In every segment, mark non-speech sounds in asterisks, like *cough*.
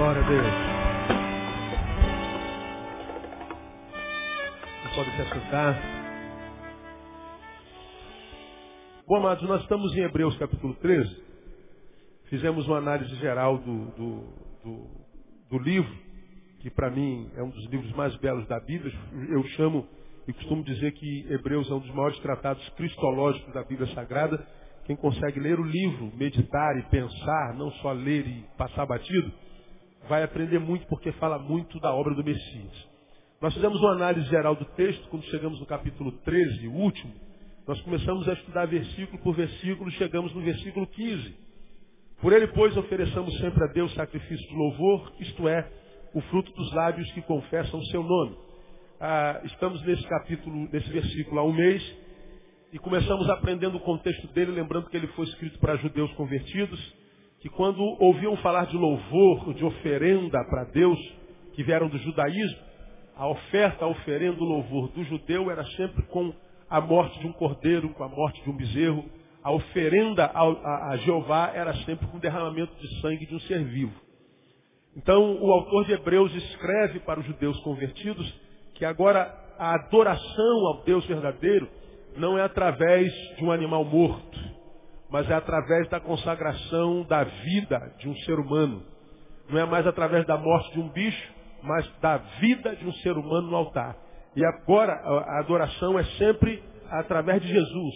Glória a Deus. Você pode se assentar. Bom, amados, nós estamos em Hebreus capítulo 13. Fizemos uma análise geral do, do, do, do livro, que para mim é um dos livros mais belos da Bíblia. Eu chamo e costumo dizer que Hebreus é um dos maiores tratados cristológicos da Bíblia Sagrada. Quem consegue ler o livro, meditar e pensar, não só ler e passar batido, vai aprender muito porque fala muito da obra do Messias. Nós fizemos uma análise geral do texto, quando chegamos no capítulo 13, o último, nós começamos a estudar versículo por versículo, chegamos no versículo 15. Por ele, pois, ofereçamos sempre a Deus sacrifício de louvor, isto é, o fruto dos lábios que confessam o seu nome. Ah, estamos nesse capítulo, nesse versículo há um mês, e começamos aprendendo o contexto dele, lembrando que ele foi escrito para judeus convertidos, que quando ouviam falar de louvor, de oferenda para Deus, que vieram do judaísmo, a oferta, a oferenda, o louvor do judeu era sempre com a morte de um cordeiro, com a morte de um bezerro. A oferenda a, Jeová era sempre com o derramamento de sangue de um ser vivo. Então, o autor de Hebreus escreve para os judeus convertidos que agora a adoração ao Deus verdadeiro não é através de um animal morto, mas é através da consagração da vida de um ser humano. Não é mais através da morte de um bicho, mas da vida de um ser humano no altar. E agora a adoração é sempre através de Jesus.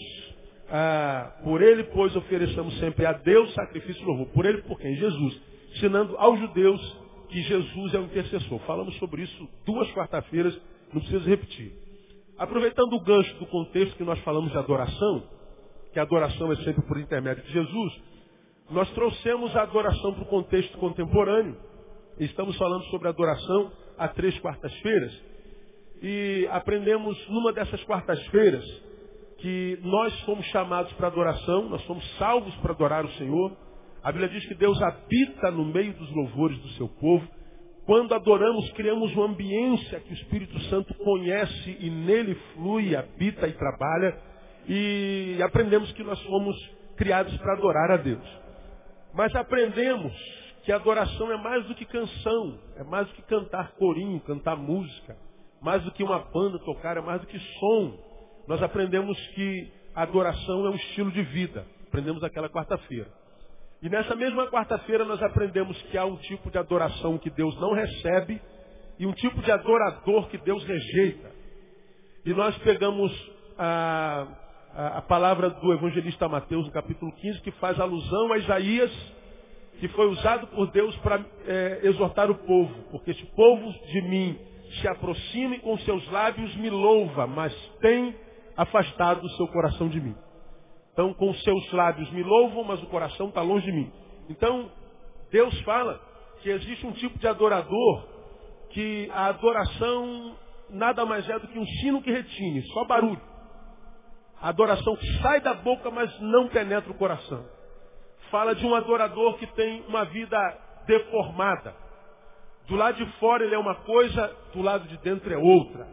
Ah, por ele, pois, ofereçamos sempre a Deus sacrifício e louvor. Por ele, por quem? Jesus. Ensinando aos judeus que Jesus é o intercessor. Falamos sobre isso duas quarta-feiras, não preciso repetir. Aproveitando o gancho do contexto que nós falamos de adoração, que a adoração é sempre por intermédio de Jesus, nós trouxemos a adoração para o contexto contemporâneo. Estamos falando sobre adoração há três quartas-feiras. E aprendemos numa dessas quartas-feiras que nós fomos chamados para adoração, nós somos salvos para adorar o Senhor. A Bíblia diz que Deus habita no meio dos louvores do seu povo. Quando adoramos, criamos uma ambiência que o Espírito Santo conhece e nele flui, habita e trabalha. E aprendemos que nós fomos criados para adorar a Deus. Mas aprendemos que adoração é mais do que canção, é mais do que cantar corinho, cantar música, mais do que uma banda tocar, é mais do que som. Nós aprendemos que adoração é um estilo de vida. Aprendemos aquela quarta-feira. E nessa mesma quarta-feira nós aprendemos que há um tipo de adoração que Deus não recebe e um tipo de adorador que Deus rejeita. E nós pegamos a, a, palavra do evangelista Mateus, no capítulo 15, que faz alusão a Isaías, que foi usado por Deus para é, exortar o povo. Porque este povo de mim se aproxima e com seus lábios me louva, mas tem afastado o seu coração de mim. Então, com seus lábios me louvam, mas o coração está longe de mim. Então, Deus fala que existe um tipo de adorador que a adoração nada mais é do que um sino que retine, só barulho. Adoração sai da boca, mas não penetra o coração. Fala de um adorador que tem uma vida deformada. Do lado de fora ele é uma coisa, do lado de dentro é outra.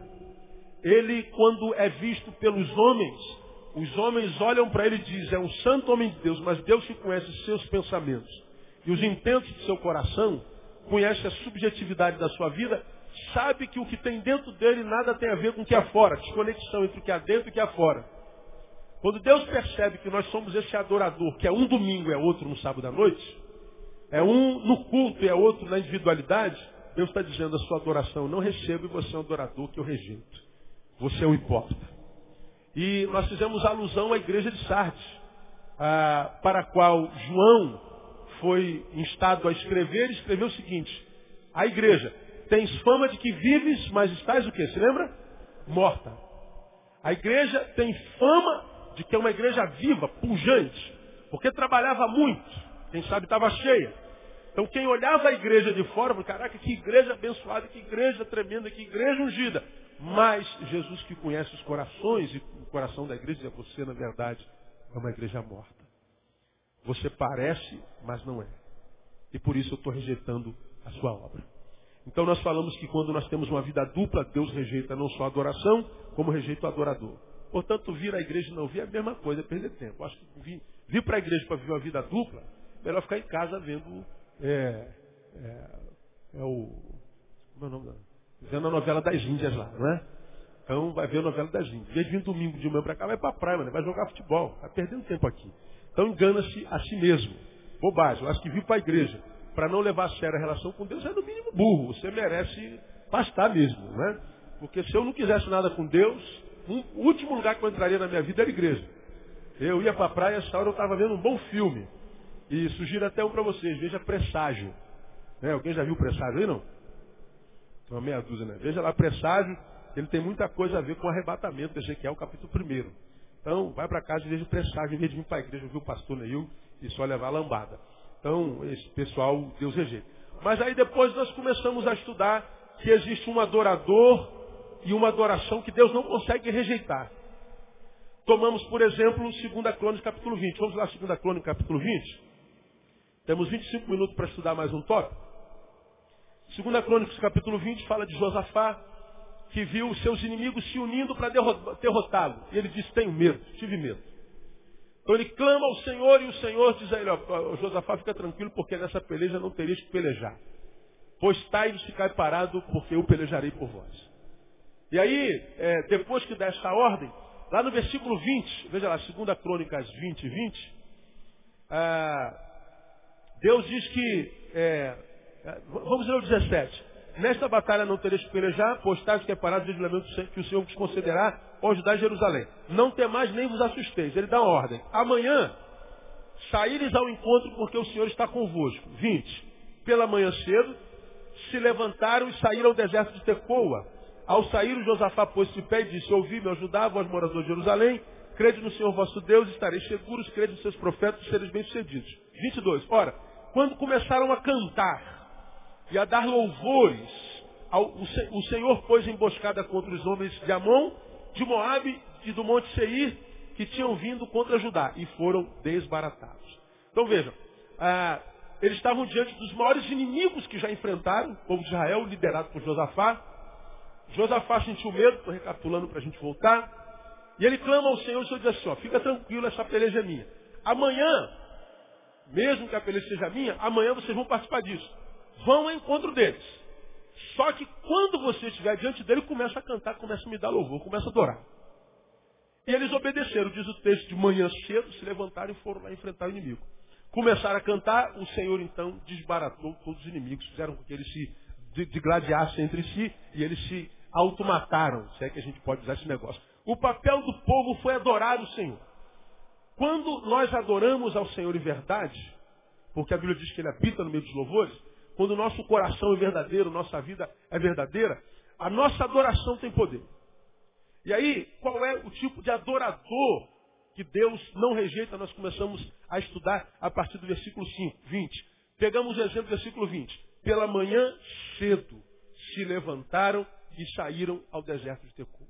Ele, quando é visto pelos homens, os homens olham para ele e dizem, é um santo homem de Deus, mas Deus que conhece os seus pensamentos e os intentos do seu coração, conhece a subjetividade da sua vida, sabe que o que tem dentro dele nada tem a ver com o que há fora, desconexão entre o que há dentro e o que há fora. Quando Deus percebe que nós somos esse adorador, que é um domingo e é outro no sábado à noite, é um no culto e é outro na individualidade, Deus está dizendo a sua adoração, não recebo e você é um adorador que eu rejeito. Você é um hipócrita. E nós fizemos alusão à igreja de Sardes, para a qual João foi instado a escrever, e escreveu o seguinte, a igreja, tens fama de que vives, mas estás o quê? Se lembra? Morta. A igreja tem fama de é uma igreja viva, pujante, porque trabalhava muito, quem sabe estava cheia. Então quem olhava a igreja de fora, falou, caraca, que igreja abençoada, que igreja tremenda, que igreja ungida. Mas Jesus que conhece os corações e o coração da igreja, você na verdade é uma igreja morta. Você parece, mas não é. E por isso eu estou rejeitando a sua obra. Então nós falamos que quando nós temos uma vida dupla, Deus rejeita não só a adoração, como rejeita o adorador. Portanto, vir à igreja e não vir é a mesma coisa, é perder tempo. Acho que vir, vir para a igreja para viver uma vida dupla, melhor ficar em casa vendo é, é, é o. Como é o nome da. Vendo a novela das Índias lá, não é? Então vai ver a novela das Índias. Em vez de vir domingo de manhã para cá, vai para a praia, mano, vai jogar futebol. Está perdendo tempo aqui. Então engana-se a si mesmo. Bobagem. Eu acho que vir para a igreja para não levar a sério a relação com Deus é no mínimo burro. Você merece pastar mesmo, né? Porque se eu não quisesse nada com Deus, o último lugar que eu entraria na minha vida era a igreja. Eu ia para a praia, essa hora eu estava vendo um bom filme. E sugiro até um para vocês, veja Presságio. Né? Alguém já viu Presságio aí, não? Uma meia dúzia, né? Veja lá Presságio, ele tem muita coisa a ver com o arrebatamento, Ezequiel, capítulo 1. Então, vai para casa e veja Presságio, em vez de vir para a igreja ouvir o pastor Neil e só levar a lambada. Então, esse pessoal, Deus rejeita. Mas aí depois nós começamos a estudar que existe um adorador e uma adoração que Deus não consegue rejeitar. Tomamos, por exemplo, 2 Crônica, capítulo 20. Vamos lá, 2 Crônica, capítulo 20. Temos 25 minutos para estudar mais um tópico. 2 Crônicas, capítulo 20, fala de Josafá, que viu os seus inimigos se unindo para derrotá-lo. E ele disse, tenho medo, tive medo. Então ele clama ao Senhor e o Senhor diz a ele, ó, Josafá, fica tranquilo, porque nessa peleja não tereis que pelejar. Pois tais ficai parado, porque eu pelejarei por vós. E aí, é, depois que dá esta ordem, lá no versículo 20, veja lá, 2 Crônicas 20, 20, ah, Deus diz que, é, é vamos ler o 17. Nesta batalha não tereis que pelejar, pois é parado de lamento que o Senhor vos concederá ao ajudar Jerusalém. Não temais nem vos assusteis. Ele dá uma ordem. Amanhã, saíres ao encontro porque o Senhor está convosco. 20. Pela manhã cedo, se levantaram e saíram ao deserto de Tecoa. Ao sair, o Josafá pôs-se de pé e disse, ouvi me ajudar, vós moradores de Jerusalém, crede no Senhor vosso Deus, estareis seguros, crede nos seus profetas sereis bem-sucedidos. 22. Ora, quando começaram a cantar e a dar louvores, ao, o, o Senhor pôs emboscada contra os homens de Amon, de Moabe e do Monte Seir, que tinham vindo contra Judá, e foram desbaratados. Então vejam, ah, eles estavam diante dos maiores inimigos que já enfrentaram, o povo de Israel, liderado por Josafá. Josafá sentiu medo, estou recapitulando para a gente voltar. E ele clama ao Senhor, o Senhor diz assim, ó, fica tranquilo, essa peleja é minha. Amanhã, mesmo que a peleja seja minha, amanhã vocês vão participar disso. Vão ao encontro deles. Só que quando você estiver diante dele, começa a cantar, começa a me dar louvor, começa a adorar. E eles obedeceram, diz o texto, de manhã cedo, se levantaram e foram lá enfrentar o inimigo. Começaram a cantar, o Senhor então desbaratou todos os inimigos, fizeram com que eles se digladiassem entre si e eles se automataram, se é que a gente pode usar esse negócio. O papel do povo foi adorar o Senhor. Quando nós adoramos ao Senhor em verdade, porque a Bíblia diz que ele habita no meio dos louvores, quando o nosso coração é verdadeiro, nossa vida é verdadeira, a nossa adoração tem poder. E aí, qual é o tipo de adorador que Deus não rejeita, nós começamos a estudar a partir do versículo 5, 20. Pegamos o exemplo do versículo 20. Pela manhã cedo se levantaram e saíram ao deserto de Tecoa.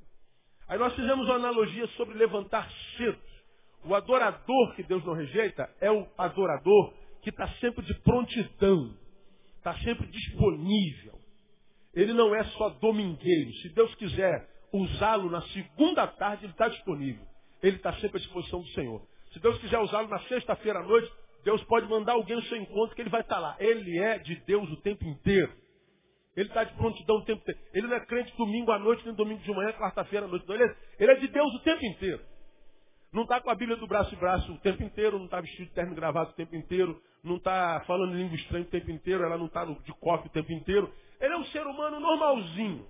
Aí nós fizemos uma analogia sobre levantar cedo. O adorador que Deus não rejeita é o adorador que está sempre de prontidão, está sempre disponível. Ele não é só domingueiro. Se Deus quiser usá-lo na segunda tarde, ele está disponível ele está sempre à disposição do Senhor. Se Deus quiser usá-lo na sexta-feira à noite, Deus pode mandar alguém no seu encontro que ele vai estar lá. Ele é de Deus o tempo inteiro. Ele está de prontidão o tempo inteiro. Ele não é crente domingo à noite, nem domingo de manhã, quarta-feira à noite. Não. Ele, é, ele é de Deus o tempo inteiro. Não está com a Bíblia do braço e braço o tempo inteiro, não está vestido de terno gravado o tempo inteiro, não está falando língua estranha o tempo inteiro, ela não está de coque o tempo inteiro. Ele é um ser humano normalzinho.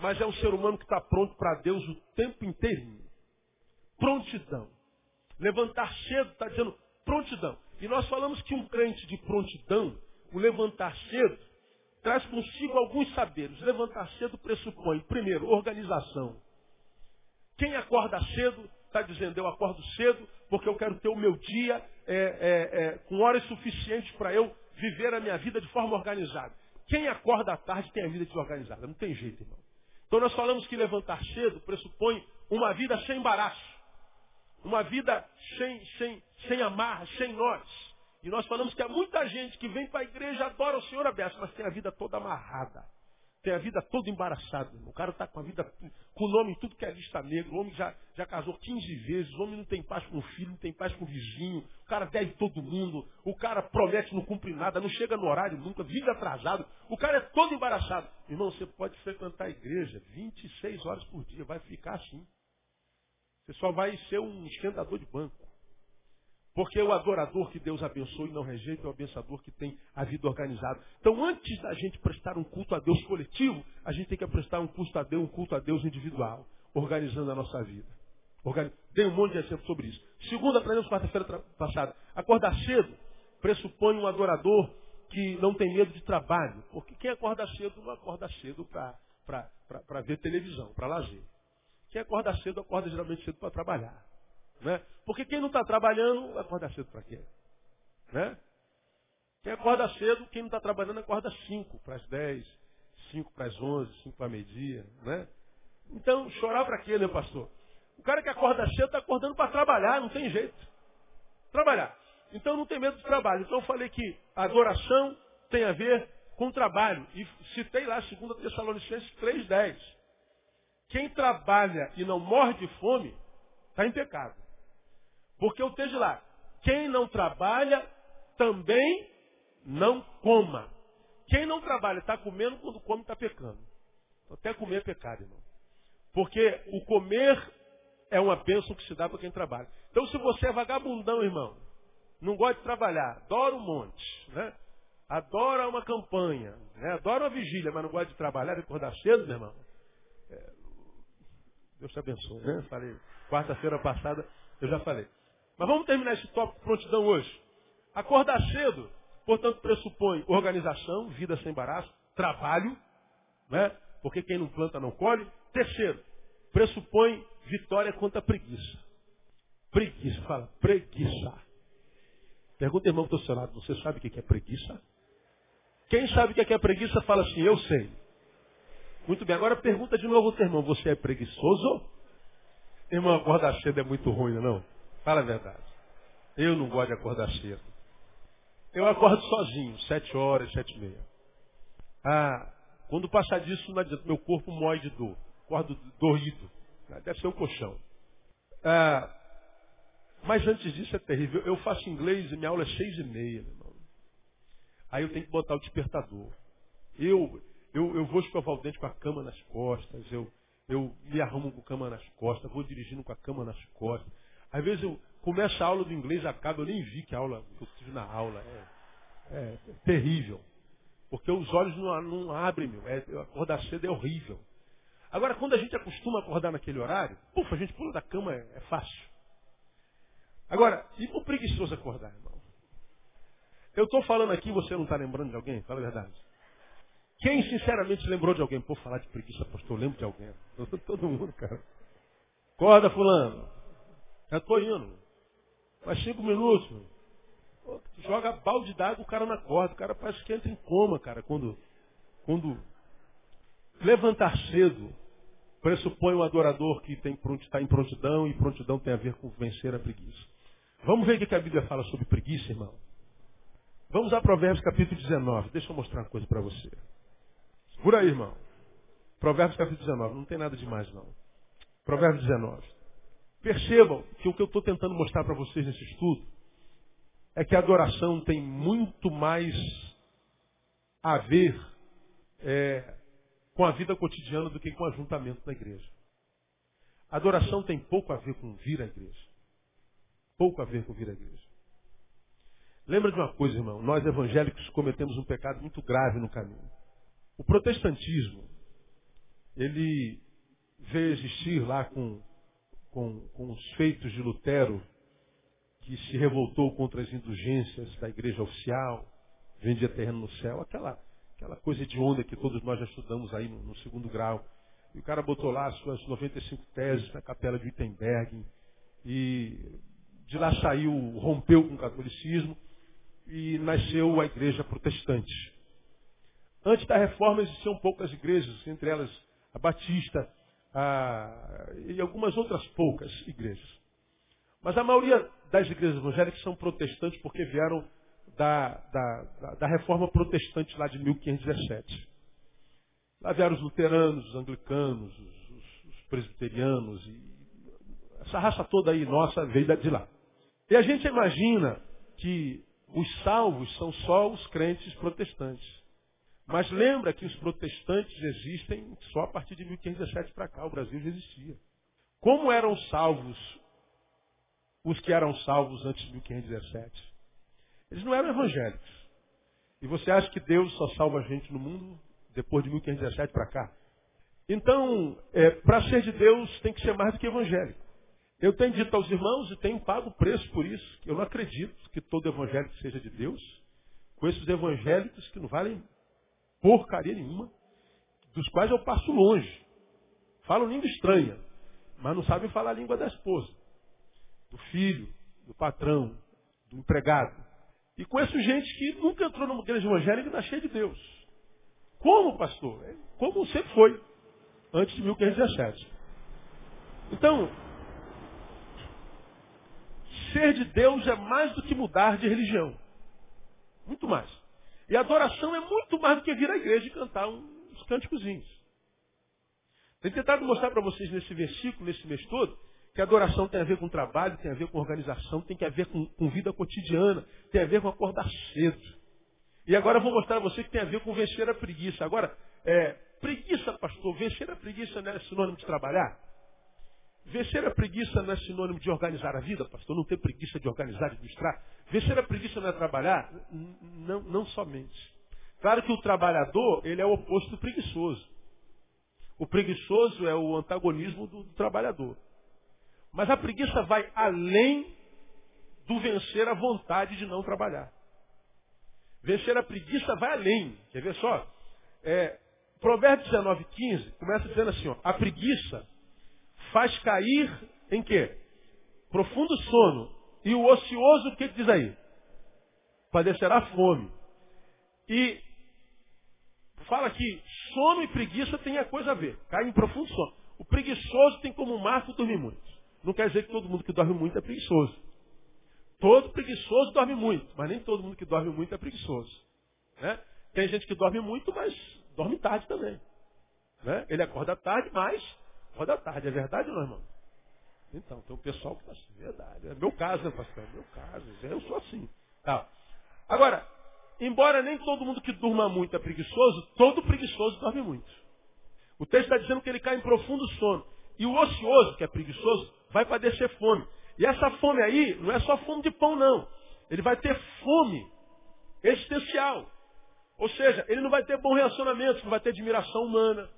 Mas é um ser humano que está pronto para Deus o tempo inteiro prontidão. Levantar cedo está dizendo prontidão. E nós falamos que um crente de prontidão, o levantar cedo, traz consigo alguns saberes. Levantar cedo pressupõe, primeiro, organização. Quem acorda cedo está dizendo, eu acordo cedo porque eu quero ter o meu dia é, é, é, com horas suficientes para eu viver a minha vida de forma organizada. Quem acorda à tarde tem a vida desorganizada. Não tem jeito, irmão. Então nós falamos que levantar cedo pressupõe uma vida sem embaraço. Uma vida sem, sem, sem amarra, sem nós. E nós falamos que há muita gente que vem para a igreja, adora o Senhor aberto, mas tem a vida toda amarrada. tem a vida toda embaraçada. O cara está com a vida, com o nome em tudo que é lista negra. O homem já, já casou 15 vezes. O homem não tem paz com o filho, não tem paz com o vizinho. O cara deve todo mundo. O cara promete, não cumpre nada, não chega no horário nunca, vive atrasado. O cara é todo embaraçado. Irmão, você pode frequentar a igreja 26 horas por dia, vai ficar assim. Você só vai ser um esquentador de banco. Porque o adorador que Deus abençoa e não rejeita é o abençoador que tem a vida organizada. Então, antes da gente prestar um culto a Deus coletivo, a gente tem que prestar um culto a Deus, um culto a Deus individual, organizando a nossa vida. Dei um monte de exemplo sobre isso. Segunda, aprendemos quarta-feira passada. Acordar cedo pressupõe um adorador que não tem medo de trabalho. Porque quem acorda cedo não acorda cedo para ver televisão, para lazer. Quem acorda cedo, acorda geralmente cedo para trabalhar. Né? Porque quem não está trabalhando, acorda cedo para quê? Né? Quem acorda cedo, quem não está trabalhando, acorda 5 para as 10, 5 para as 11, 5 para meio-dia. Né? Então, chorar para quê, né, pastor? O cara que acorda cedo está acordando para trabalhar, não tem jeito. Trabalhar. Então não tem medo de trabalho. Então eu falei que adoração tem a ver com trabalho. E citei lá 2 Tessalonicenses 3,10. Quem trabalha e não morre de fome, está em pecado. Porque eu esteja lá, quem não trabalha também não coma. Quem não trabalha está comendo, quando come está pecando. Até comer é pecado, irmão. Porque o comer é uma bênção que se dá para quem trabalha. Então se você é vagabundão, irmão, não gosta de trabalhar, adora um monte, né? Adora uma campanha, né? adora uma vigília, mas não gosta de trabalhar, de acordar cedo, meu irmão. É... Deus te abençoe, né? Falei, quarta-feira passada eu já falei. Mas vamos terminar esse tópico prontidão hoje. Acordar cedo, portanto, pressupõe organização, vida sem embaraço, trabalho, né? Porque quem não planta não colhe. Terceiro, pressupõe vitória contra a preguiça. Preguiça, fala, preguiça. Pergunta, irmão, do seu lado, você sabe o que é preguiça? Quem sabe o que é preguiça, fala assim, eu sei. Muito bem, agora pergunta de novo ao irmão, você é preguiçoso? Irmão, acordar cedo é muito ruim, não? Fala a verdade. Eu não gosto de acordar cedo. Eu acordo sozinho, sete horas, sete e meia. Ah, quando passar disso, não adianta, meu corpo mói de dor. Acordo doído. Deve ser um colchão. Ah, mas antes disso é terrível. Eu faço inglês e minha aula é seis e meia, meu irmão. Aí eu tenho que botar o despertador. Eu, eu, eu vou escovar o dente com a cama nas costas. Eu, eu me arrumo com a cama nas costas. Vou dirigindo com a cama nas costas. Às vezes eu começo a aula do inglês, acaba, eu nem vi que a aula que eu tive na aula. É, é, terrível. Porque os olhos não, não abrem, meu. É, acordar cedo é horrível. Agora, quando a gente acostuma a acordar naquele horário, pufa, a gente pula da cama, é, é fácil. Agora, e o preguiçoso acordar, irmão? Eu estou falando aqui, você não está lembrando de alguém? Fala a verdade. Quem sinceramente lembrou de alguém? Pô, falar de preguiça, pastor, eu lembro de alguém. *laughs* Todo mundo, cara. Acorda, fulano. Já estou indo. Mais cinco minutos. Joga balde d'água, o cara na corda. O cara parece que entra em coma, cara, quando, quando levantar cedo pressupõe um adorador que está em prontidão e prontidão tem a ver com vencer a preguiça. Vamos ver o que a Bíblia fala sobre preguiça, irmão. Vamos a Provérbios capítulo 19. Deixa eu mostrar uma coisa para você. Por aí, irmão. Provérbios capítulo 19. Não tem nada demais, não. Provérbios 19. Percebam que o que eu estou tentando mostrar para vocês nesse estudo é que a adoração tem muito mais a ver é, com a vida cotidiana do que com o ajuntamento na igreja. A adoração tem pouco a ver com vir à igreja pouco a ver com vir à igreja. Lembra de uma coisa, irmão? Nós evangélicos cometemos um pecado muito grave no caminho. O protestantismo, ele veio existir lá com, com, com os feitos de Lutero, que se revoltou contra as indulgências da igreja oficial, vendia terreno no céu, aquela, aquela coisa de onda que todos nós já estudamos aí no, no segundo grau. E o cara botou lá as suas 95 teses na capela de Wittenberg e de lá saiu, rompeu com o catolicismo e nasceu a igreja protestante. Antes da reforma existiam poucas igrejas, entre elas a Batista a, e algumas outras poucas igrejas. Mas a maioria das igrejas evangélicas são protestantes porque vieram da, da, da, da reforma protestante lá de 1517. Lá vieram os luteranos, os anglicanos, os, os, os presbiterianos, e essa raça toda aí nossa veio de lá. E a gente imagina que os salvos são só os crentes protestantes. Mas lembra que os protestantes existem só a partir de 1517 para cá. O Brasil já existia. Como eram salvos os que eram salvos antes de 1517? Eles não eram evangélicos. E você acha que Deus só salva a gente no mundo depois de 1517 para cá? Então, é, para ser de Deus tem que ser mais do que evangélico. Eu tenho dito aos irmãos e tenho pago o preço por isso. Eu não acredito que todo evangélico seja de Deus. Com esses evangélicos que não valem porcaria nenhuma, dos quais eu passo longe. Falam língua estranha, mas não sabem falar a língua da esposa, do filho, do patrão, do empregado. E conheço gente que nunca entrou numa igreja evangélica e está cheia de Deus. Como, pastor? É como sempre foi, antes de 1517. Então, ser de Deus é mais do que mudar de religião. Muito mais. E adoração é muito mais do que vir à igreja e cantar uns cânticozinhos. Tenho tentado mostrar para vocês nesse versículo, nesse mês todo, que adoração tem a ver com trabalho, tem a ver com organização, tem a ver com, com vida cotidiana, tem a ver com acordar cedo. E agora eu vou mostrar a você que tem a ver com vencer a preguiça. Agora, é, preguiça, pastor, vencer a preguiça não é sinônimo de trabalhar? Vencer a preguiça não é sinônimo de organizar a vida, pastor. Não ter preguiça de organizar, de administrar. Vencer a preguiça não é trabalhar? Não, não somente. Claro que o trabalhador, ele é o oposto do preguiçoso. O preguiçoso é o antagonismo do, do trabalhador. Mas a preguiça vai além do vencer a vontade de não trabalhar. Vencer a preguiça vai além. Quer ver só? É, Provérbios 19, 15 começa dizendo assim, ó, a preguiça faz cair em quê? Profundo sono. E o ocioso, o que diz aí? Padecerá fome. E fala que sono e preguiça tem a coisa a ver. Cai em profundo sono. O preguiçoso tem como marco dormir muito. Não quer dizer que todo mundo que dorme muito é preguiçoso. Todo preguiçoso dorme muito, mas nem todo mundo que dorme muito é preguiçoso. Né? Tem gente que dorme muito, mas dorme tarde também. Né? Ele acorda tarde, mas Roda da tarde, é verdade ou não, irmão? Então, tem um pessoal que está assim, verdade. É meu caso, né, pastor? É meu caso. Eu sou assim. Tá. Agora, embora nem todo mundo que durma muito é preguiçoso, todo preguiçoso dorme muito. O texto está dizendo que ele cai em profundo sono. E o ocioso, que é preguiçoso, vai padecer fome. E essa fome aí não é só fome de pão, não. Ele vai ter fome existencial. Ou seja, ele não vai ter bom relacionamento, não vai ter admiração humana,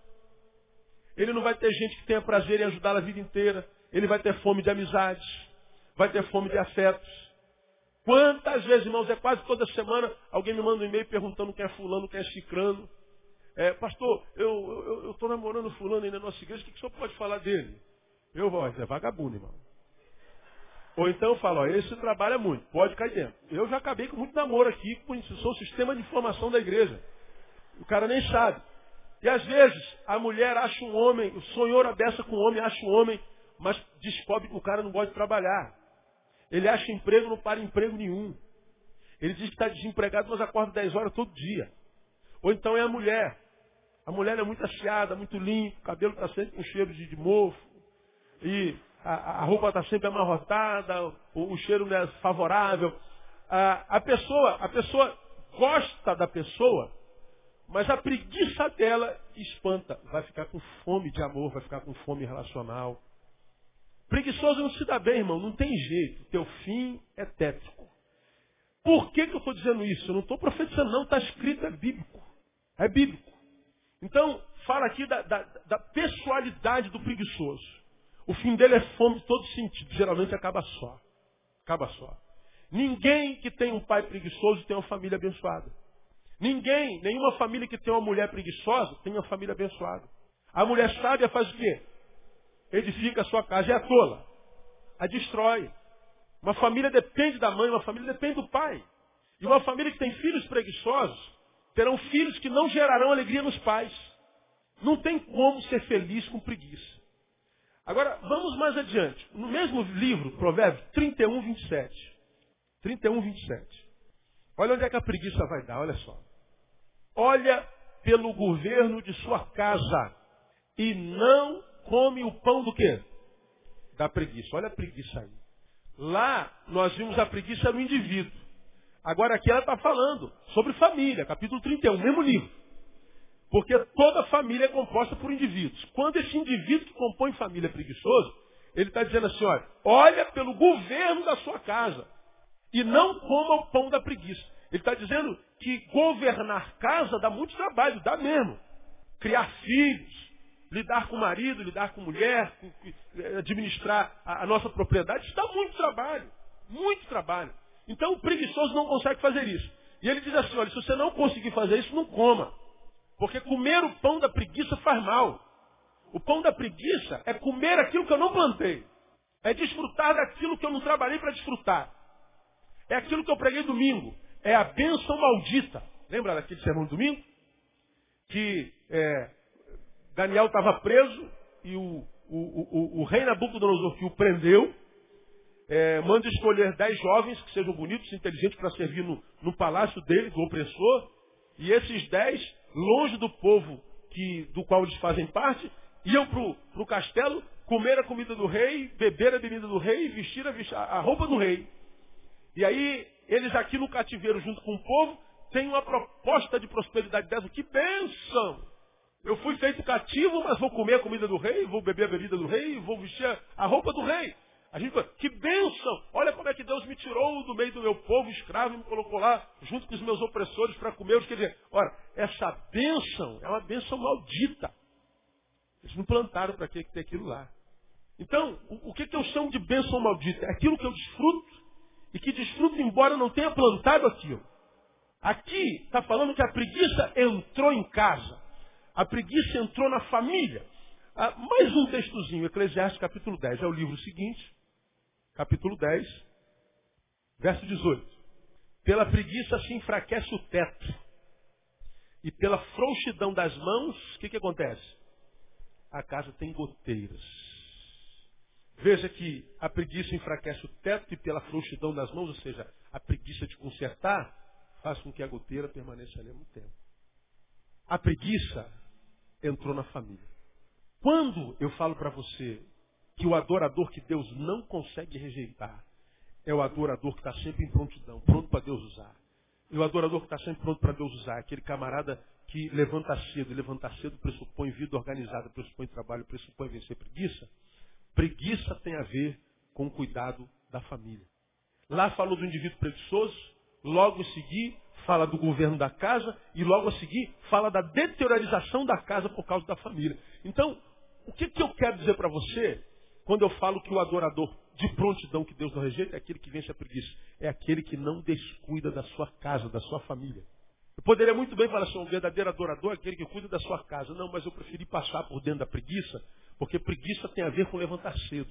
ele não vai ter gente que tenha prazer em ajudá-lo a vida inteira. Ele vai ter fome de amizades. Vai ter fome de afetos. Quantas vezes, irmãos, é quase toda semana, alguém me manda um e-mail perguntando quem é fulano, quem é cicrano. É, pastor, eu estou namorando fulano aí na nossa igreja, o que, que o senhor pode falar dele? Eu vou, é vagabundo, irmão. Ou então eu falo, ó, esse trabalha muito, pode cair dentro. Eu já acabei com muito namoro aqui, com o sistema de informação da igreja. O cara nem sabe. E às vezes a mulher acha um homem, o sonhou a beça com o homem, acha um homem, mas descobre que o cara não gosta de trabalhar. Ele acha emprego, não para emprego nenhum. Ele diz que está desempregado, mas acorda 10 horas todo dia. Ou então é a mulher. A mulher é muito acheada, muito limpa, o cabelo está sempre com cheiro de, de mofo. E a, a roupa está sempre amarrotada, o, o, cheiro não é favorável. A, a, pessoa, a pessoa gosta da pessoa, mas a preguiça dela espanta. Vai ficar com fome de amor, vai ficar com fome relacional. Preguiçoso não se dá bem, irmão. Não tem jeito. Teu fim é tétrico. Por que, que eu estou dizendo isso? Eu não estou profetizando, não. Está escrito, é bíblico. É bíblico. Então, fala aqui da, da, da pessoalidade do preguiçoso. O fim dele é fome de todo sentido. Geralmente acaba só. Acaba só. Ninguém que tem um pai preguiçoso tem uma família abençoada. Ninguém, nenhuma família que tem uma mulher preguiçosa tem uma família abençoada. A mulher sábia faz o quê? Edifica a sua casa. É a tola. A destrói. Uma família depende da mãe, uma família depende do pai. E uma família que tem filhos preguiçosos terão filhos que não gerarão alegria nos pais. Não tem como ser feliz com preguiça. Agora, vamos mais adiante. No mesmo livro, Provérbios 31, 27. 31, 27. Olha onde é que a preguiça vai dar, olha só. Olha pelo governo de sua casa e não come o pão do quê? Da preguiça. Olha a preguiça aí. Lá nós vimos a preguiça no indivíduo. Agora aqui ela está falando sobre família, capítulo 31, mesmo livro. Porque toda família é composta por indivíduos. Quando esse indivíduo que compõe família é preguiçoso, ele está dizendo assim, olha, olha pelo governo da sua casa e não coma o pão da preguiça. Ele está dizendo que governar casa dá muito trabalho, dá mesmo. Criar filhos, lidar com o marido, lidar com mulher, administrar a, nossa propriedade, isso dá muito trabalho. Muito trabalho. Então o preguiçoso não consegue fazer isso. E ele diz assim, olha, se você não conseguir fazer isso, não coma. Porque comer o pão da preguiça faz mal. O pão da preguiça é comer aquilo que eu não plantei. É desfrutar daquilo que eu não trabalhei para desfrutar. É aquilo que eu preguei domingo. É a bênção maldita. Lembra daquele sermão de domingo? Que é, Daniel estava preso e o, o, o, o rei Nabucodonosor que o prendeu, é, manda escolher dez jovens que sejam bonitos, inteligentes para servir no, no, palácio dele, do opressor. E esses dez, longe do povo que, do qual eles fazem parte, iam para o castelo comer a comida do rei, beber a bebida do rei, vestir a, a roupa do rei. E aí, eles aqui no cativeiro, junto com o povo, têm uma proposta de prosperidade dessa. Que bênção! Eu fui feito cativo, mas vou comer a comida do rei, vou beber a bebida do rei, vou vestir a roupa do rei. A gente fala, que bênção! Olha como é que Deus me tirou do meio do meu povo escravo e me colocou lá junto com os meus opressores para comer. Quer dizer, ora, essa bênção é uma bênção maldita. Eles não plantaram para que ter aquilo lá. Então, o, o que, que eu chamo de bênção maldita? É aquilo que eu desfruto e que desfruto embora não tenha plantado aquilo. Aqui está falando que a preguiça entrou em casa. A preguiça entrou na família. Ah, mais um textozinho, Eclesiastes capítulo 10. É o livro seguinte, capítulo 10, verso 18. Pela preguiça se enfraquece o teto. E pela frouxidão das mãos, o que, que acontece? A casa tem goteiras. Veja que a preguiça enfraquece o teto e pela frouxidão das mãos, ou seja, a preguiça de consertar, faz com que a goteira permaneça ali há muito tempo. A preguiça entrou na família. Quando eu falo para você que o adorador que Deus não consegue rejeitar é o adorador que está sempre em prontidão, pronto para Deus usar. E o adorador que está sempre pronto para Deus usar, aquele camarada que levanta cedo, e levantar cedo pressupõe vida organizada, pressupõe trabalho, pressupõe vencer preguiça. Preguiça tem a ver com o cuidado da família. Lá falou do indivíduo preguiçoso, logo em seguir fala do governo da casa e logo a seguir fala da deteriorização da casa por causa da família. Então, o que, que eu quero dizer para você quando eu falo que o adorador de prontidão que Deus não rejeita é aquele que vence a preguiça? É aquele que não descuida da sua casa, da sua família. Eu poderia muito bem falar assim, um verdadeiro adorador é aquele que cuida da sua casa. Não, mas eu preferi passar por dentro da preguiça, porque preguiça tem a ver com levantar cedo.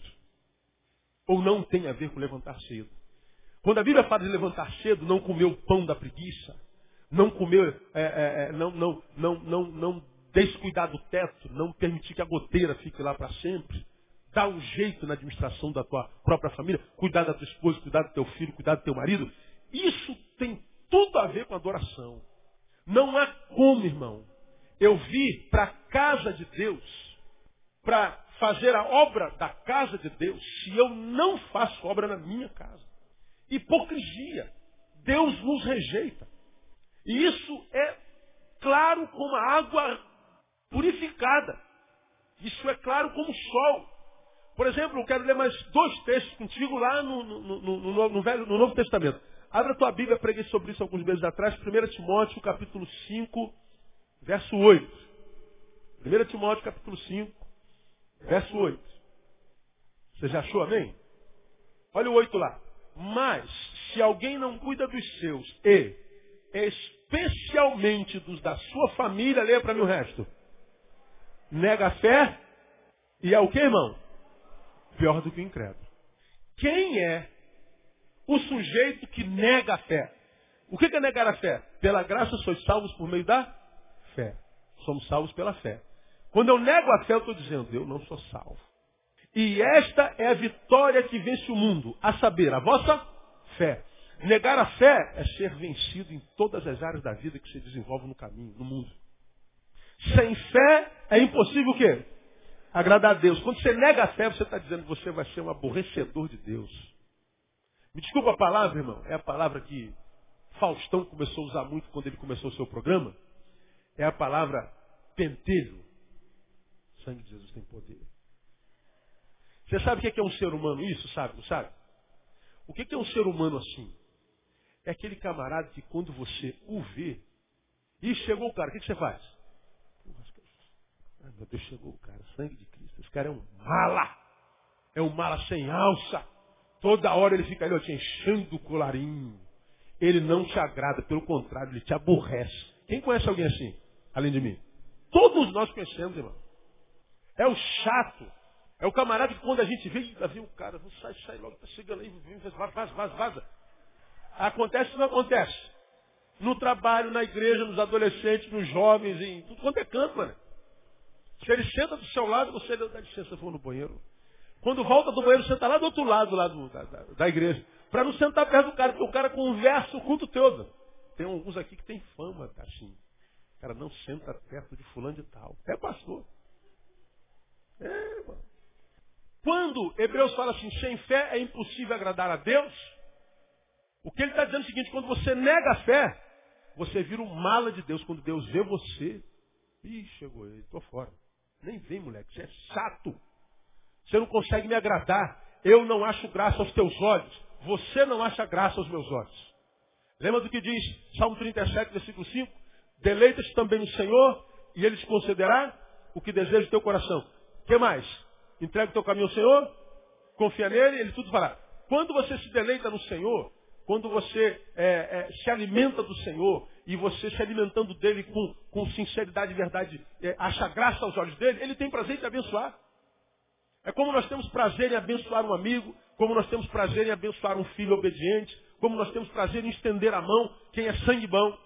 Ou não tem a ver com levantar cedo. Quando a Bíblia fala de levantar cedo, não comer o pão da preguiça, não comer, é, é, é, não, não, não, não, não descuidar do teto, não permitir que a goteira fique lá para sempre, dar um jeito na administração da tua própria família, cuidar da tua esposa, cuidar do teu filho, cuidar do teu marido, isso tem tudo a ver com adoração. Não há como, irmão, eu vir para a casa de Deus, para fazer a obra da casa de Deus, se eu não faço obra na minha casa. Hipocrisia. Deus nos rejeita. E isso é claro como a água purificada. Isso é claro como o sol. Por exemplo, eu quero ler mais dois textos contigo lá no, no, no, no, Velho, no Novo Testamento. Abra a tua Bíblia, preguei sobre isso alguns meses atrás. 1 Timóteo, capítulo 5, verso 8. 1 Timóteo, capítulo 5, verso 8. Você já achou, amém? Olha o 8 lá. Mas, se alguém não cuida dos seus e, especialmente dos da sua família, leia para mim o resto. Nega a fé e é o que, irmão? Pior do que o incrédulo. Quem é o sujeito que nega a fé? O que é negar a fé? Pela graça sois salvos por meio da fé. Somos salvos pela fé. Quando eu nego a fé, eu estou dizendo, eu não sou salvo. E esta é a vitória que vence o mundo, a saber, a vossa fé. Negar a fé é ser vencido em todas as áreas da vida que se desenvolve no caminho, no mundo. Sem fé é impossível o quê? Agradar a Deus. Quando você nega a fé, você está dizendo que você vai ser um aborrecedor de Deus. Me desculpa a palavra, irmão. É a palavra que Faustão começou a usar muito quando ele começou o seu programa. É a palavra pentelho. Sangue de Jesus tem poder. Você sabe o que é um ser humano isso, sabe? Não sabe? O que é um ser humano assim? É aquele camarada que quando você o vê, e chegou o cara, o que, você faz? Ai, meu Deus, chegou o cara, sangue de Cristo. Esse cara é um mala. É um mala sem alça. Toda hora ele fica ali, ó, te enchendo o colarinho. Ele não te agrada, pelo contrário, ele te aborrece. Quem conhece alguém assim, além de mim? Todos nós conhecemos, irmão. É o chato. É o camarada que quando a gente vê, vê o cara, sai, sai logo, tá chegando aí, vaza, vaza, vaza, vaza. Acontece ou não acontece? No trabalho, na igreja, nos adolescentes, nos jovens, em tudo quanto é canto, mano. Se ele senta do seu lado, você dá licença, vou no banheiro. Quando volta do banheiro, senta lá do outro lado, lá do, da, da, da igreja. Para não sentar perto do cara, porque o cara conversa o culto todo. Tem alguns aqui que tem fama, assim. O cara não senta perto de fulano de tal. É pastor. É. Quando Hebreus fala assim, sem fé é impossível agradar a Deus, o que ele está dizendo é o seguinte, quando você nega a fé, você vira um mala de Deus. Quando Deus vê você, ih, chegou ele, estou fora. Nem vem, moleque, você é chato. Você não consegue me agradar. Eu não acho graça aos teus olhos. Você não acha graça aos meus olhos. Lembra do que diz Salmo 37, versículo 5? Deleitas também no Senhor e Ele te concederá o que deseja o teu coração. Que mais? Entrega o teu caminho ao Senhor, confia nele, Ele tudo fará. Quando você se deleita no Senhor, quando você é, é, se alimenta do Senhor e você se alimentando dele com, com sinceridade e verdade, é, acha graça aos olhos dele, ele tem prazer em te abençoar. É como nós temos prazer em abençoar um amigo, como nós temos prazer em abençoar um filho obediente, como nós temos prazer em estender a mão, quem é sangue bom.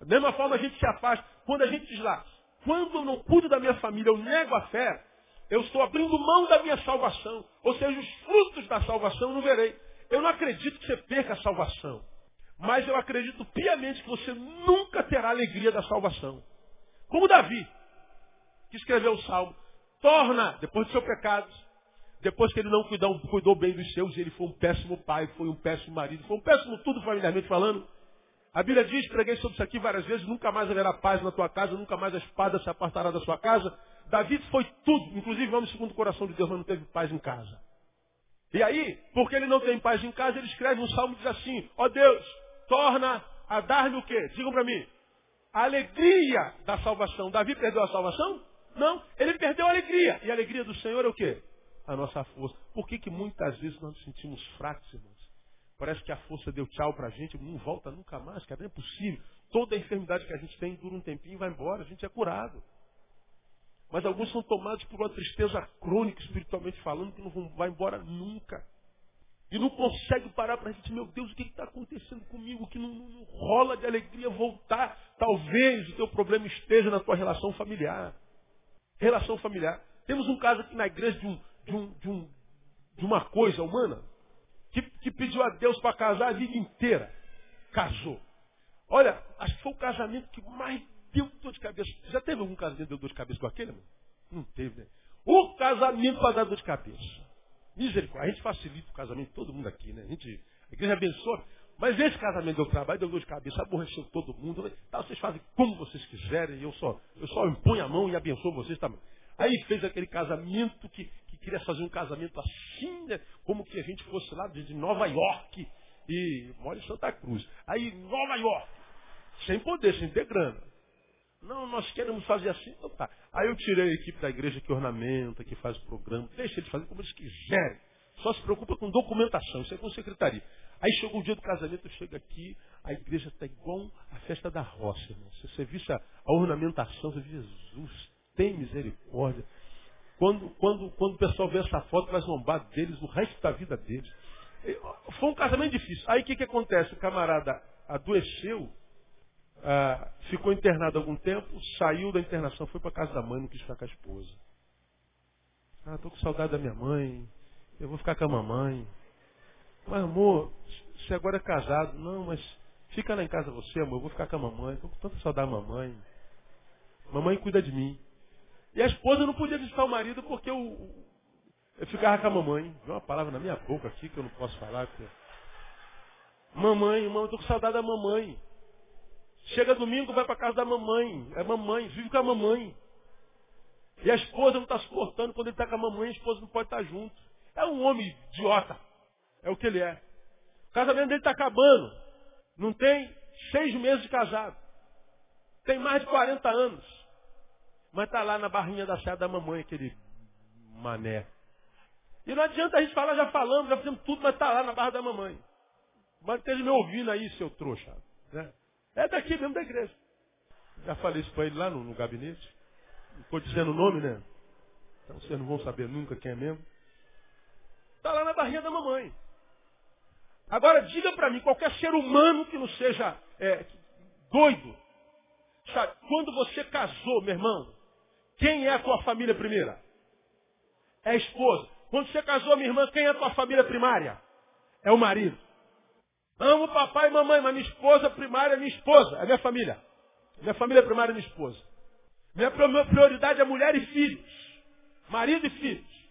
Da mesma forma a gente se afasta. Quando a gente diz lá, quando eu não cuido da minha família, eu nego a fé, eu estou abrindo mão da minha salvação. Ou seja, os frutos da salvação eu não verei. Eu não acredito que você perca a salvação. Mas eu acredito piamente que você nunca terá a alegria da salvação. Como Davi, que escreveu o salmo. Torna, depois do seu pecado, depois que ele não cuidou, cuidou bem dos seus, ele foi um péssimo pai, foi um péssimo marido, foi um péssimo tudo familiarmente falando. A Bíblia diz, preguei sobre isso aqui várias vezes, nunca mais haverá paz na tua casa, nunca mais a espada se apartará da sua casa. Davi foi tudo, inclusive homem segundo o coração de Deus, mas não teve paz em casa. E aí, porque ele não tem paz em casa, ele escreve um salmo e diz assim, ó oh Deus, torna a dar-me o quê? Digam para mim. A alegria da salvação. Davi perdeu a salvação? Não, ele perdeu a alegria. E a alegria do Senhor é o quê? a nossa força. Por que, que muitas vezes nós nos sentimos fracos, irmãos? Parece que a força deu tchau para a gente, não volta nunca mais, cara, não é possível. Toda a enfermidade que a gente tem dura um tempinho e vai embora, a gente é curado. Mas alguns são tomados por uma tristeza crônica, espiritualmente falando, que não vão, vai embora nunca. E não consegue parar para gente, meu Deus, o que está acontecendo comigo? Que não, não, rola de alegria voltar. Talvez o teu problema esteja na tua relação familiar. Relação familiar. Temos um caso aqui na igreja de um, de, um, de, um, de uma coisa humana que, que pediu a Deus para casar a vida inteira. Casou. Olha, acho que foi o casamento que mais deu dor de cabeça. Já teve algum casamento que deu dor de cabeça com aquele, mano? Não teve, né? O casamento para dar dor de cabeça. Misericórdia. A gente facilita o casamento de todo mundo aqui, né? A, gente, a igreja abençoa. Mas esse casamento deu trabalho, deu dor de cabeça, aborreceu todo mundo. Tá, vocês fazem como vocês quiserem, eu só, eu só imponho a mão e abençoo vocês também. Aí fez aquele casamento que, queria fazer um casamento assim, né? como que a gente fosse lá de Nova York e mora em Santa Cruz. Aí, Nova York, sem poder, sem ter grana. Não, nós queremos fazer assim, então tá. Aí eu tirei a equipe da igreja que ornamenta, que faz o programa, deixa eles fazer como eles quiserem. Só se preocupa com documentação, isso é com secretaria. Aí chegou o dia do casamento, chega aqui, a igreja está igual a festa da roça, irmão. Se você visse a, a ornamentação, você diz, Jesus, tem misericórdia. Quando, quando, quando o pessoal vê essa foto, vai zombar deles o resto da vida deles. Foi um casamento difícil. Aí o que, que acontece? O camarada adoeceu, ah, ficou internado algum tempo, saiu da internação, foi para casa da mãe, não quis ficar com a esposa. Ah, estou com saudade da minha mãe, eu vou ficar com a mamãe. Mas amor, você agora é casado. Não, mas fica lá em casa você, amor, eu vou ficar com a mamãe, estou com tanta saudade da mamãe. Mamãe cuida de mim. E a esposa não podia visitar o marido porque eu, eu ficava com a mamãe. Deu uma palavra na minha boca aqui que eu não posso falar. Porque... Mamãe, mamãe, eu tô com saudade da mamãe. Chega domingo, vai para casa da mamãe. É mamãe, vive com a mamãe. E a esposa não está suportando quando ele está com a mamãe, a esposa não pode estar tá junto. É um homem idiota. É o que ele é. O casamento dele está acabando. Não tem seis meses de casado. Tem mais de 40 anos. Mas está lá na barrinha da saia da mamãe, aquele mané. E não adianta a gente falar, já falamos, já fizemos tudo, mas está lá na barra da mamãe. Mas esteja me ouvindo aí, seu trouxa. É daqui mesmo da igreja. Já falei isso para ele lá no, no gabinete. Não estou dizendo o nome, né? Então vocês não vão saber nunca quem é mesmo. Está lá na barriga da mamãe. Agora diga para mim, qualquer ser humano que não seja é, doido, sabe, quando você casou, meu irmão, quem é a tua família primeira? É a esposa. Quando você casou, minha irmã, quem é a tua família primária? É o marido. Amo papai e mamãe, mas minha esposa primária é minha esposa, é minha família. Minha família primária é minha esposa. Minha prioridade é mulher e filhos. Marido e filhos.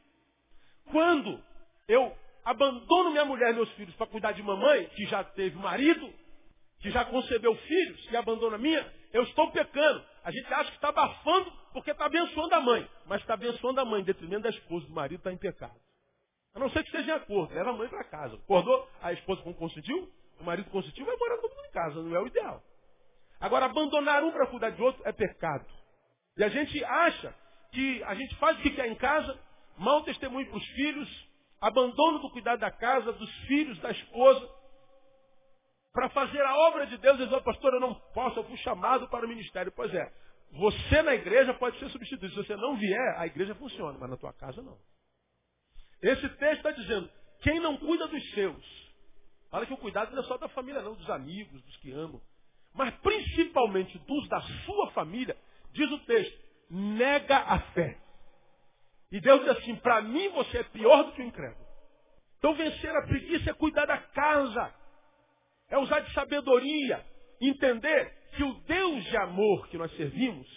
Quando eu abandono minha mulher e meus filhos para cuidar de mamãe, que já teve marido, que já concebeu filhos, e abandona a minha, eu estou pecando. A gente acha que está abafando porque está abençoando a mãe. Mas está abençoando a mãe, em detrimento da esposa, do marido está em pecado. A não ser que seja em acordo. Leva a mãe para casa. Acordou? A esposa consentiu? O marido consentiu? Vai morar todo mundo em casa. Não é o ideal. Agora, abandonar um para cuidar de outro é pecado. E a gente acha que a gente faz o que quer em casa, mau testemunho para os filhos, abandono do cuidado da casa, dos filhos, da esposa, para fazer a obra de Deus. Diz, oh, pastor, eu não posso, eu fui chamado para o ministério. Pois é, você na igreja pode ser substituído. Se você não vier, a igreja funciona, mas na tua casa não. Esse texto está dizendo, quem não cuida dos seus, fala que o cuidado não é só da família, não, dos amigos, dos que amam, mas principalmente dos da sua família, diz o texto, nega a fé. E Deus diz assim, para mim você é pior do que o incrédulo. Então vencer a preguiça é cuidar da casa. É usar de sabedoria. Entender que o Deus de amor que nós servimos,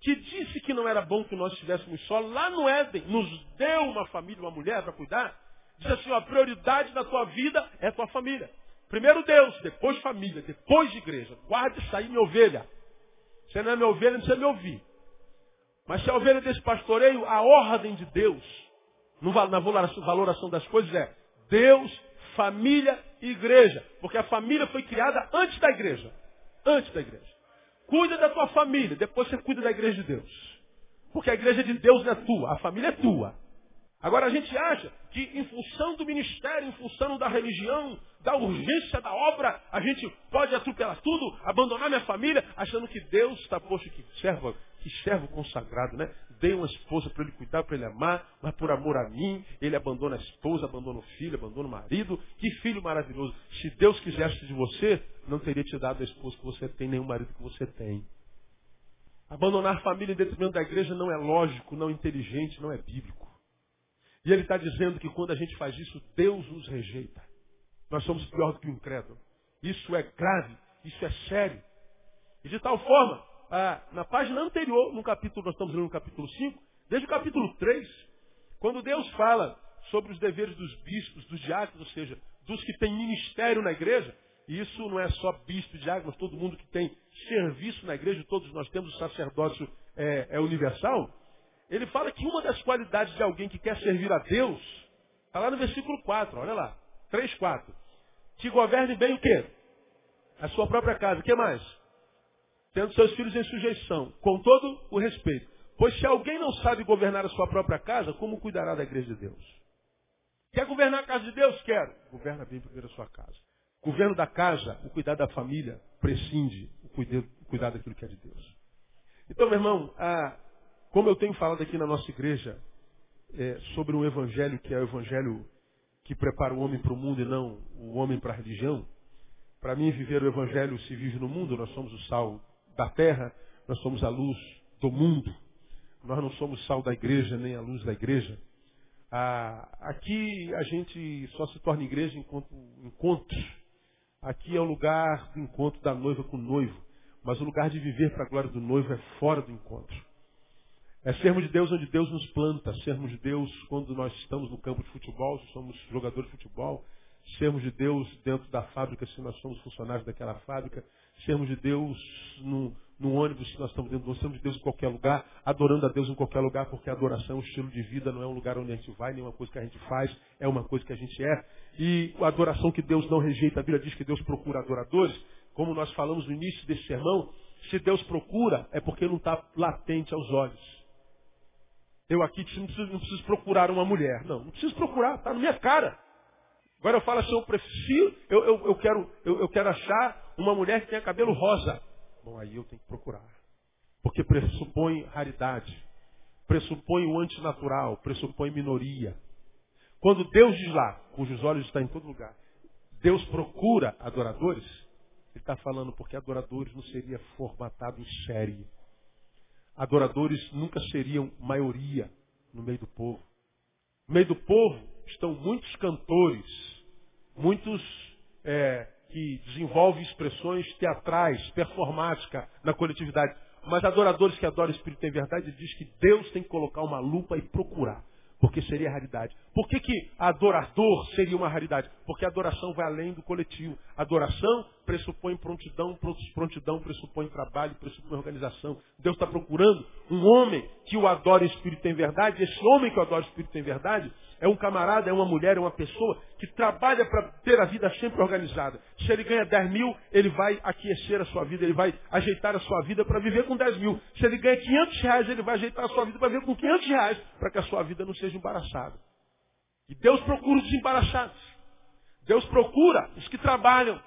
que disse que não era bom que nós estivéssemos só, lá no Éden, nos deu uma família, uma mulher para cuidar, diz assim, a prioridade da tua vida é a tua família. Primeiro Deus, depois família, depois igreja. Guarde isso aí, minha ovelha. Você não é minha ovelha, não precisa me ouvir. Mas se a ovelha desse pastoreio, a ordem de Deus, na valoração das coisas é Deus, família e igreja. Porque a família foi criada antes da igreja. Antes da igreja. Cuida da tua família, depois você cuida da igreja de Deus. Porque a igreja de Deus não é tua, a família é tua. Agora a gente acha que em função do ministério, em função da religião, da urgência da obra, a gente pode atropelar tudo, abandonar minha família, achando que Deus está posto que servo, que servo consagrado, né? Dei uma esposa para ele cuidar, para ele amar, mas por amor a mim, ele abandona a esposa, abandona o filho, abandona o marido. Que filho maravilhoso. Se Deus quisesse de você, não teria te dado a esposa que você tem, nem o marido que você tem. Abandonar a família em detrimento da igreja não é lógico, não é inteligente, não é bíblico. E ele está dizendo que quando a gente faz isso, Deus nos rejeita. Nós somos pior do que o incrédulo. Isso é grave, isso é sério. E de tal forma, ah, na página anterior, no capítulo, nós estamos lendo no capítulo 5, desde o capítulo 3, quando Deus fala sobre os deveres dos bispos, dos diáconos, ou seja, dos que têm ministério na igreja, e isso não é só bispo e diáconos, todo mundo que tem serviço na igreja, todos nós temos o sacerdócio é, é universal, ele fala que uma das qualidades de alguém que quer servir a Deus, está lá no versículo 4, olha lá. 3, 4. Que governe bem o quê? A sua própria casa. O que mais? Tendo seus filhos em sujeição, com todo o respeito. Pois se alguém não sabe governar a sua própria casa, como cuidará da igreja de Deus? Quer governar a casa de Deus? Quero. Governa bem primeiro a sua casa. Governo da casa, o cuidar da família, prescinde o cuidar daquilo que é de Deus. Então, meu irmão, a, como eu tenho falado aqui na nossa igreja é, sobre um evangelho que é o evangelho que prepara o homem para o mundo e não o homem para a religião, para mim viver o evangelho se vive no mundo, nós somos o sal da terra, nós somos a luz do mundo. Nós não somos sal da igreja nem a luz da igreja. Ah, aqui a gente só se torna igreja enquanto encontros. Aqui é o lugar do encontro da noiva com o noivo. Mas o lugar de viver para a glória do noivo é fora do encontro. É sermos de Deus onde Deus nos planta, sermos de Deus quando nós estamos no campo de futebol, se somos jogadores de futebol, sermos de Deus dentro da fábrica, se nós somos funcionários daquela fábrica, sermos de Deus no, ônibus, se nós estamos dentro do sermos de Deus em qualquer lugar, adorando a Deus em qualquer lugar, porque a adoração é um estilo de vida, não é um lugar onde a gente vai, nem uma coisa que a gente faz, é uma coisa que a gente é. E a adoração que Deus não rejeita, a Bíblia diz que Deus procura adoradores, como nós falamos no início desse sermão, se Deus procura, é porque não está latente aos olhos. Eu aqui não preciso, não preciso procurar uma mulher. Não, não preciso procurar, está na minha cara. Agora eu falo assim, eu preciso, eu, eu, eu quero, eu, eu quero achar uma mulher que tenha cabelo rosa. Bom, aí eu tenho que procurar. Porque pressupõe raridade, pressupõe o antinatural, pressupõe minoria. Quando Deus diz lá, cujos olhos estão em todo lugar, Deus procura adoradores, Ele está falando porque adoradores não seria formatado em série. Adoradores nunca seriam maioria no meio do povo. No meio do povo estão muitos cantores, muitos é, que desenvolvem expressões teatrais, performática na coletividade. Mas adoradores que adoram o Espírito em verdade, diz que Deus tem que colocar uma lupa e procurar. Porque seria raridade. Por que, que adorador seria uma raridade? Porque adoração vai além do coletivo. Adoração pressupõe prontidão, prontidão pressupõe trabalho, pressupõe organização. Deus está procurando um homem que o adora em espírito em verdade. Esse homem que o adora em espírito em verdade é um camarada, é uma mulher, é uma pessoa que trabalha para ter a vida sempre organizada. Se ele ganha 10 mil, ele vai aquecer a sua vida, ele vai ajeitar a sua vida para viver com 10 mil. Se ele ganha 500 reais, ele vai ajeitar a sua vida para viver com 500 reais, para que a sua vida não seja embaraçada. E Deus procura os desembaraçados. Deus procura os que trabalham.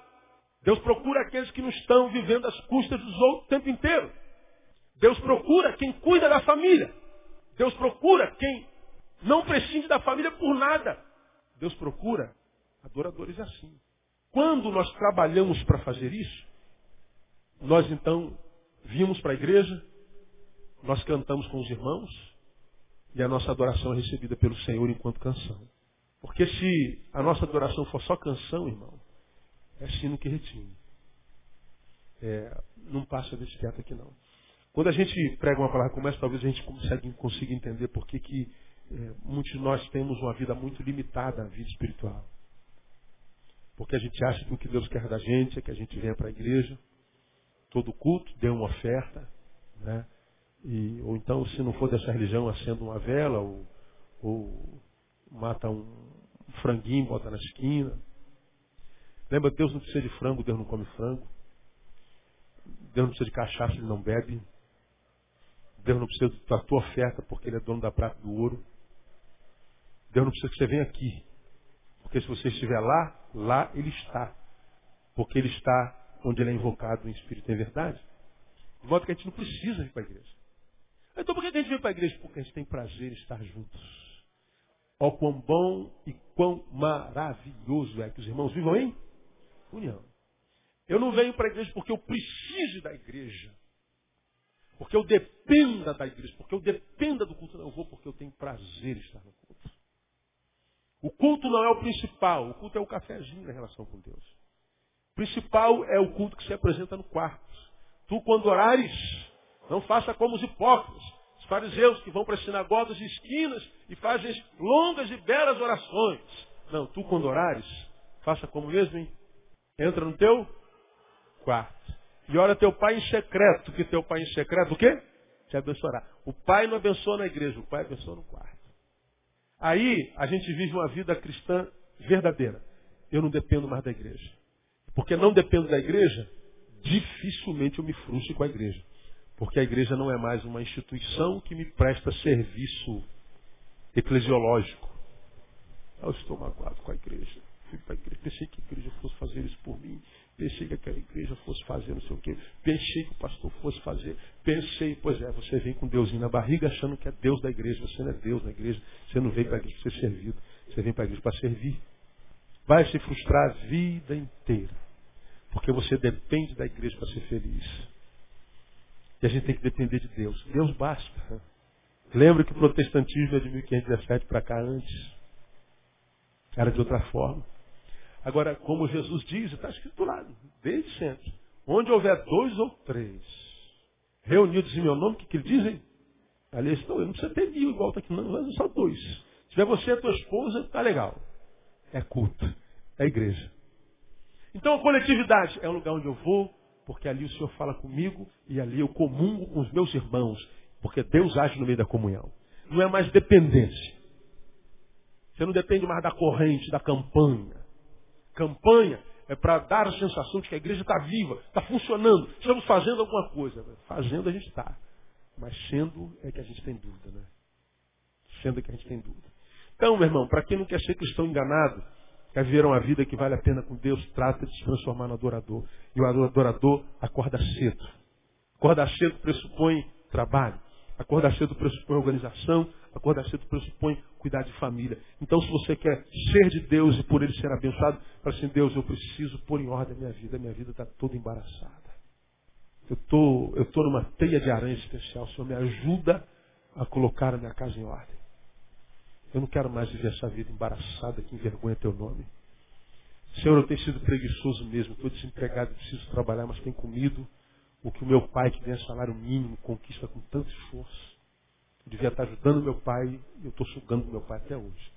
Deus procura aqueles que não estão vivendo às custas dos outros o tempo inteiro. Deus procura quem cuida da família. Deus procura quem não prescinde da família por nada. Deus procura adoradores assim. Quando nós trabalhamos para fazer isso, nós então vimos para a igreja, nós cantamos com os irmãos e a nossa adoração é recebida pelo Senhor enquanto canção. Porque se a nossa adoração for só canção, irmão, é sino que retine. É, não passa desse teto aqui não. Quando a gente prega uma palavra como essa, talvez a gente consiga, consiga entender por que, que é, muitos de nós temos uma vida muito limitada, a vida espiritual. Porque a gente acha que o que Deus quer da gente é que a gente venha para a igreja, todo culto, dê uma oferta, né? E, ou então, se não for dessa religião, acenda uma vela, ou, ou mata um franguinho, bota na esquina. Lembra, Deus não precisa de frango, Deus não come frango. Deus não precisa de cachaça, Ele não bebe. Deus não precisa da tua oferta, porque Ele é dono da prata e do ouro. Deus não precisa que você venha aqui. Porque se você estiver lá, lá Ele está. Porque Ele está onde Ele é invocado em espírito e em verdade. De modo que a gente não precisa ir para a igreja. Então por que a gente vem para a igreja? Porque a gente tem prazer em estar juntos. Ó quão bom e quão maravilhoso é que os irmãos vivam em união. Eu não venho para a igreja porque eu preciso da igreja. Porque eu dependa da igreja, porque eu dependa do culto. Não, eu vou porque eu tenho prazer em estar no culto. O culto não é o principal, o culto é o cafezinho na relação com Deus. O principal é o culto que se apresenta no quarto. Tu, quando orares, não faça como os hipócritas, os fariseus que vão para as sinagogas e esquinas e fazem longas e belas orações. Não, tu, quando orares, faça como mesmo, hein? Entra no teu quarto. E ora teu pai em secreto, que teu pai em secreto o quê? Te abençoará. O pai não abençoa na igreja, o pai abençoa no quarto. Aí a gente vive uma vida cristã verdadeira. Eu não dependo mais da igreja. Porque não dependo da igreja, dificilmente eu me frustro com a igreja. Porque a igreja não é mais uma instituição que me presta serviço eclesiológico. Eu estou magoado com a igreja. Fui para a igreja, pensei que a igreja fosse fazer isso por mim. Pensei que aquela igreja fosse fazer não sei o quê. Pensei que o pastor fosse fazer. Pensei, pois é, você vem com Deusinho na barriga achando que é Deus da igreja. Você não é Deus na igreja. Você não veio para a igreja para ser servido. Você vem para a igreja para servir. Vai se frustrar a vida inteira. Porque você depende da igreja para ser feliz. E a gente tem que depender de Deus. Deus basta. Lembra que o protestantismo é de 1517 para cá antes. Era de outra forma. Agora, como Jesus diz, está escrito lá, desde sempre. Onde houver dois ou três reunidos em meu nome, o que, que eles dizem? Ali estão, eu não precisa ter mil igual está aqui, não, mas só dois. Se tiver você e a tua esposa, tá legal. É culto, é igreja. Então a coletividade é o lugar onde eu vou, porque ali o Senhor fala comigo e ali eu comungo com os meus irmãos, porque Deus age no meio da comunhão. Não é mais dependência. Você não depende mais da corrente, da campanha. Campanha é para dar a sensação de que a igreja está viva, está funcionando, estamos fazendo alguma coisa. Fazendo a gente está. Mas sendo é que a gente tem dúvida, né? Sendo é que a gente tem dúvida. Então, meu irmão, para quem não quer ser cristão enganado, quer viver uma vida que vale a pena com Deus, trata de se transformar no adorador. E o adorador acorda cedo. Acordar cedo pressupõe trabalho. Acordar cedo pressupõe organização. Acordar cedo pressupõe cuidar de família. Então, se você quer ser de Deus e por Ele ser abençoado, fala assim, Deus, eu preciso pôr em ordem a minha vida. A minha vida está toda embaraçada. Eu tô, estou tô numa teia de aranha especial. O Senhor me ajuda a colocar a minha casa em ordem. Eu não quero mais viver essa vida embaraçada que envergonha teu nome. Senhor, eu tenho sido preguiçoso mesmo. Estou desempregado, preciso trabalhar, mas tenho comido o que o meu pai, que ganha salário mínimo, conquista com tanto esforço. Eu devia estar ajudando meu pai e eu estou sugando meu pai até hoje.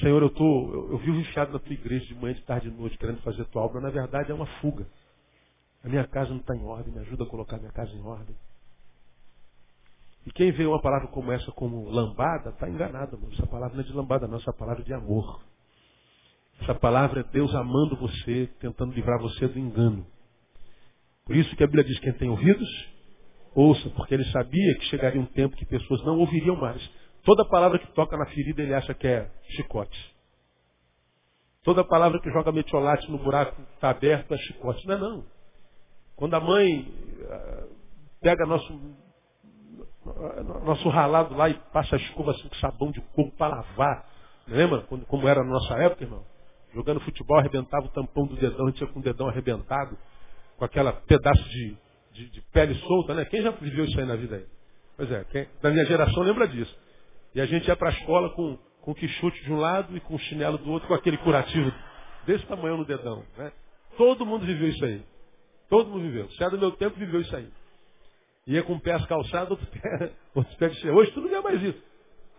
Senhor, eu, tô, eu, eu vivo enfiado na tua igreja de manhã, de tarde, de noite, querendo fazer tua obra. Na verdade, é uma fuga. A minha casa não está em ordem, me ajuda a colocar a minha casa em ordem. E quem vê uma palavra como essa como lambada, está enganado, mano. Essa palavra não é de lambada, não, essa palavra é de amor. Essa palavra é Deus amando você, tentando livrar você do engano. Por isso que a Bíblia diz: quem tem ouvidos, ouça, porque ele sabia que chegaria um tempo que pessoas não ouviriam mais. Toda palavra que toca na ferida ele acha que é chicote. Toda palavra que joga metiolate no buraco está aberto é chicote. Não é não. Quando a mãe eh, pega nosso, nosso ralado lá e passa a escova assim com sabão de coco para lavar. Lembra quando, como era na nossa época, irmão? Jogando futebol, arrebentava o tampão do dedão, a gente ia com o dedão arrebentado, com aquela pedaço de, de, de pele solta, né? Quem já viveu isso aí na vida aí? Pois é, quem, da minha geração lembra disso. E a gente ia para a escola com, com o quichute de um lado e com o chinelo do outro, com aquele curativo desse tamanho no dedão. Né? Todo mundo viveu isso aí. Todo mundo viveu. Se é do meu tempo, viveu isso aí. Ia com pés calçados, *laughs* outro pé, outro pé de Hoje tu não vê mais isso.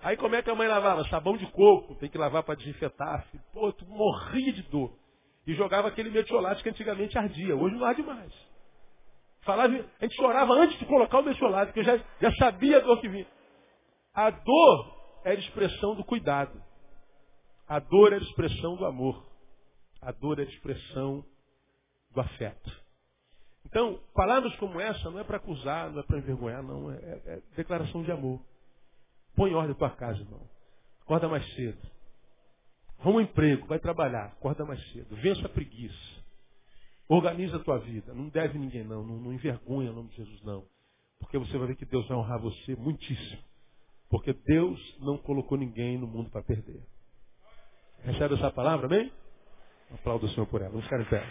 Aí como é que a mãe lavava? Sabão de coco, tem que lavar para desinfetar. Pô, tu morria de dor. E jogava aquele metiolate que antigamente ardia. Hoje não arde mais. Falava, a gente chorava antes de colocar o metiolate, porque já, já sabia a dor que vinha. A dor era expressão do cuidado. A dor era expressão do amor. A dor era expressão do afeto. Então, palavras como essa não é para acusar, não é para envergonhar, não. É, é, é, declaração de amor. Põe em ordem a tua casa, irmão. Acorda mais cedo. Arruma um emprego, vai trabalhar. Acorda mais cedo. Vença a preguiça. Organiza a tua vida. Não deve ninguém, não. Não, não envergonha o nome de Jesus, não. Porque você vai ver que Deus vai honrar você muitíssimo. Porque Deus não colocou ninguém no mundo para perder. Recebe essa palavra, amém? Aplauda o Senhor por ela. Vamos ficar em pé.